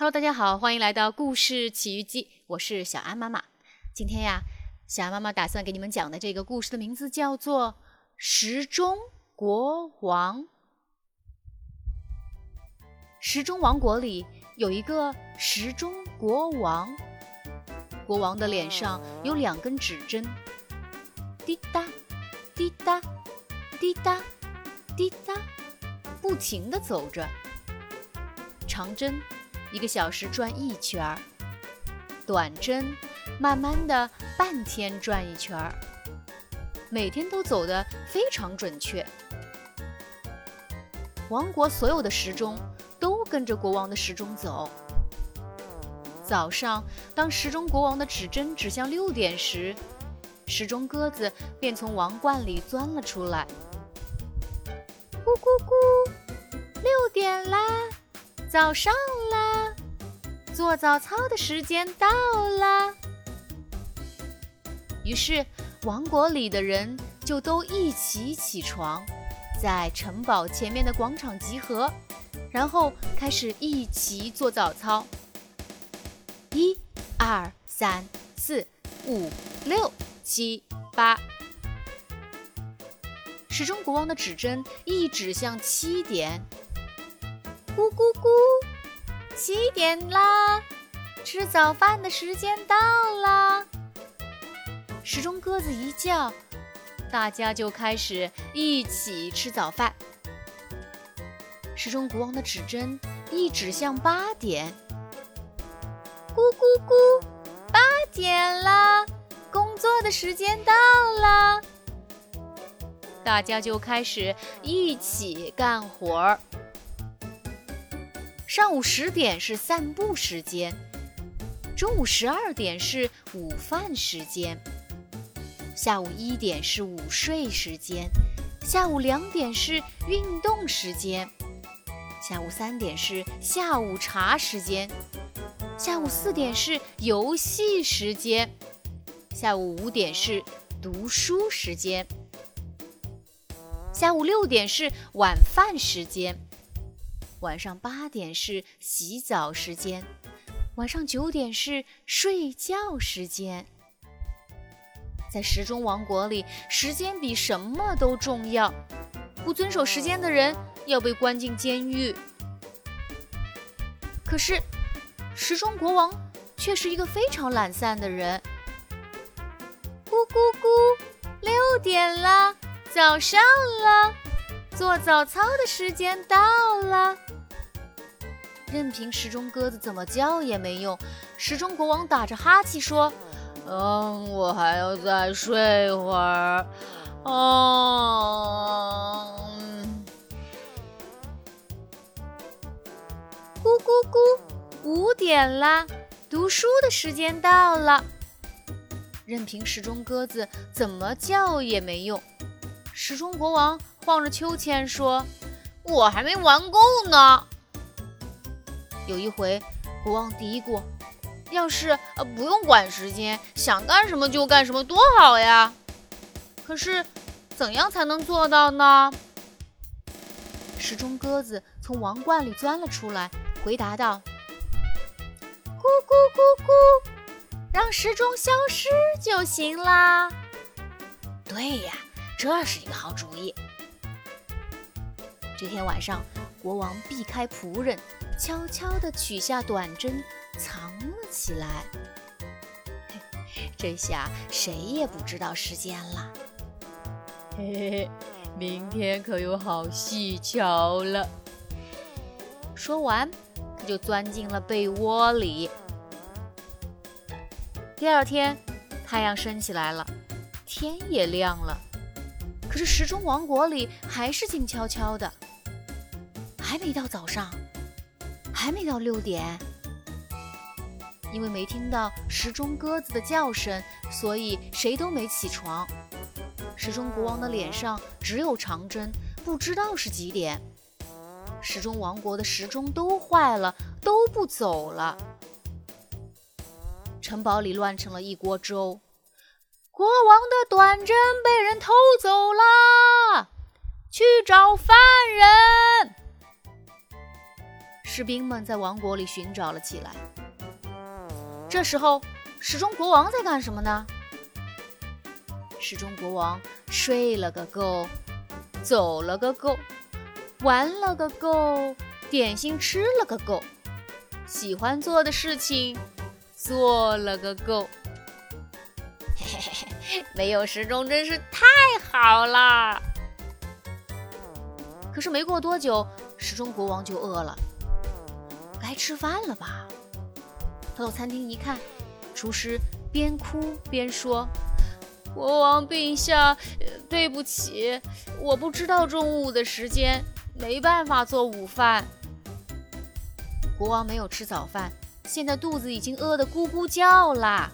Hello，大家好，欢迎来到故事奇遇记，我是小安妈妈。今天呀，小安妈妈打算给你们讲的这个故事的名字叫做《时钟国王》。时钟王国里有一个时钟国王，国王的脸上有两根指针，滴答，滴答，滴答，滴答，不停地走着，长针。一个小时转一圈儿，短针慢慢的半天转一圈儿，每天都走得非常准确。王国所有的时钟都跟着国王的时钟走。早上，当时钟国王的指针指向六点时，时钟鸽子便从王冠里钻了出来。咕咕咕，六点啦，早上啦！做早操的时间到了，于是王国里的人就都一起起床，在城堡前面的广场集合，然后开始一起做早操。一、二、三、四、五、六、七、八，时钟国王的指针一指向七点，咕咕咕。七点啦，吃早饭的时间到啦。时钟鸽子一叫，大家就开始一起吃早饭。时钟国王的指针一指向八点，咕咕咕，八点啦，工作的时间到啦。大家就开始一起干活儿。上午十点是散步时间，中午十二点是午饭时间，下午一点是午睡时间，下午两点是运动时间，下午三点是下午茶时间，下午四点是游戏时间，下午五点是读书时间，下午六点是晚饭时间。晚上八点是洗澡时间，晚上九点是睡觉时间。在时钟王国里，时间比什么都重要。不遵守时间的人要被关进监狱。可是，时钟国王却是一个非常懒散的人。咕咕咕，六点了，早上了，做早操的时间到了。任凭时钟鸽子怎么叫也没用，时钟国王打着哈气说：“嗯，我还要再睡会儿。”哦，咕咕咕，五点啦，读书的时间到了。任凭时钟鸽子怎么叫也没用，时钟国王晃着秋千说：“我还没玩够呢。”有一回，国王嘀咕：“要是呃不用管时间，想干什么就干什么，多好呀！”可是，怎样才能做到呢？时钟鸽子从王冠里钻了出来，回答道：“咕咕咕咕，让时钟消失就行啦。”对呀，这是一个好主意。这天晚上，国王避开仆人。悄悄地取下短针，藏了起来。这下谁也不知道时间了。嘿嘿嘿，明天可有好戏瞧了。说完，他就钻进了被窝里。第二天，太阳升起来了，天也亮了。可是时钟王国里还是静悄悄的，还没到早上。还没到六点，因为没听到时钟鸽子的叫声，所以谁都没起床。时钟国王的脸上只有长针，不知道是几点。时钟王国的时钟都坏了，都不走了。城堡里乱成了一锅粥，国王的短针被人偷走了，去找犯人。士兵们在王国里寻找了起来。这时候，时钟国王在干什么呢？时钟国王睡了个够，走了个够，玩了个够，点心吃了个够，喜欢做的事情做了个够。嘿嘿嘿嘿，没有时钟真是太好了。可是没过多久，时钟国王就饿了，该吃饭了吧？他到餐厅一看，厨师边哭边说：“国王陛下，对不起，我不知道中午的时间，没办法做午饭。”国王没有吃早饭，现在肚子已经饿得咕咕叫了。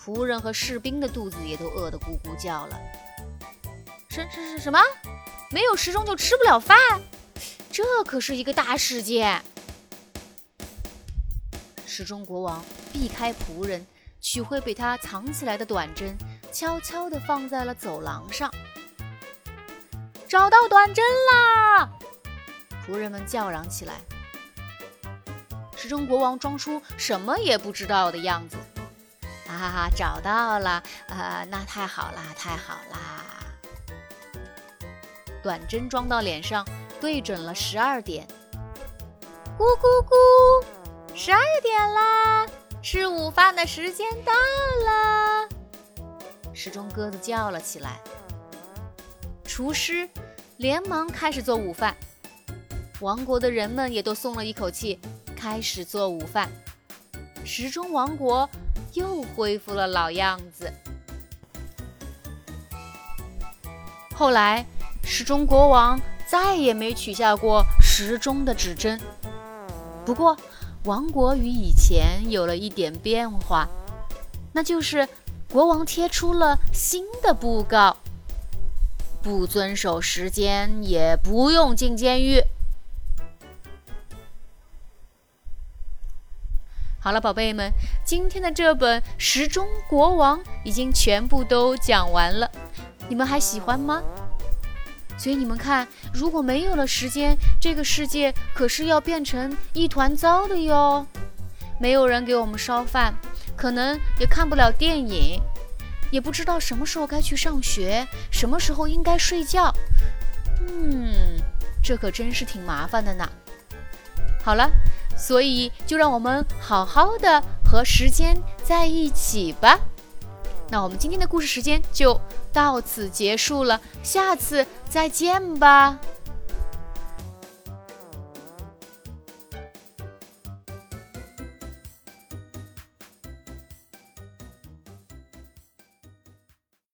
仆人和士兵的肚子也都饿得咕咕叫了。什是是什么？没有时钟就吃不了饭，这可是一个大事件。时钟国王避开仆人，取回被他藏起来的短针，悄悄地放在了走廊上。找到短针啦！仆人们叫嚷起来。时钟国王装出什么也不知道的样子。啊，找到了！啊，那太好啦，太好啦！短针装到脸上，对准了十二点。咕咕咕，十二点啦！吃午饭的时间到了。时钟鸽子叫了起来。厨师连忙开始做午饭。王国的人们也都松了一口气，开始做午饭。时钟王国又恢复了老样子。后来。时钟国王再也没取下过时钟的指针。不过，王国与以前有了一点变化，那就是国王贴出了新的布告：不遵守时间也不用进监狱。好了，宝贝们，今天的这本《时钟国王》已经全部都讲完了，你们还喜欢吗？所以你们看，如果没有了时间，这个世界可是要变成一团糟的哟。没有人给我们烧饭，可能也看不了电影，也不知道什么时候该去上学，什么时候应该睡觉。嗯，这可真是挺麻烦的呢。好了，所以就让我们好好的和时间在一起吧。那我们今天的故事时间就到此结束了，下次再见吧。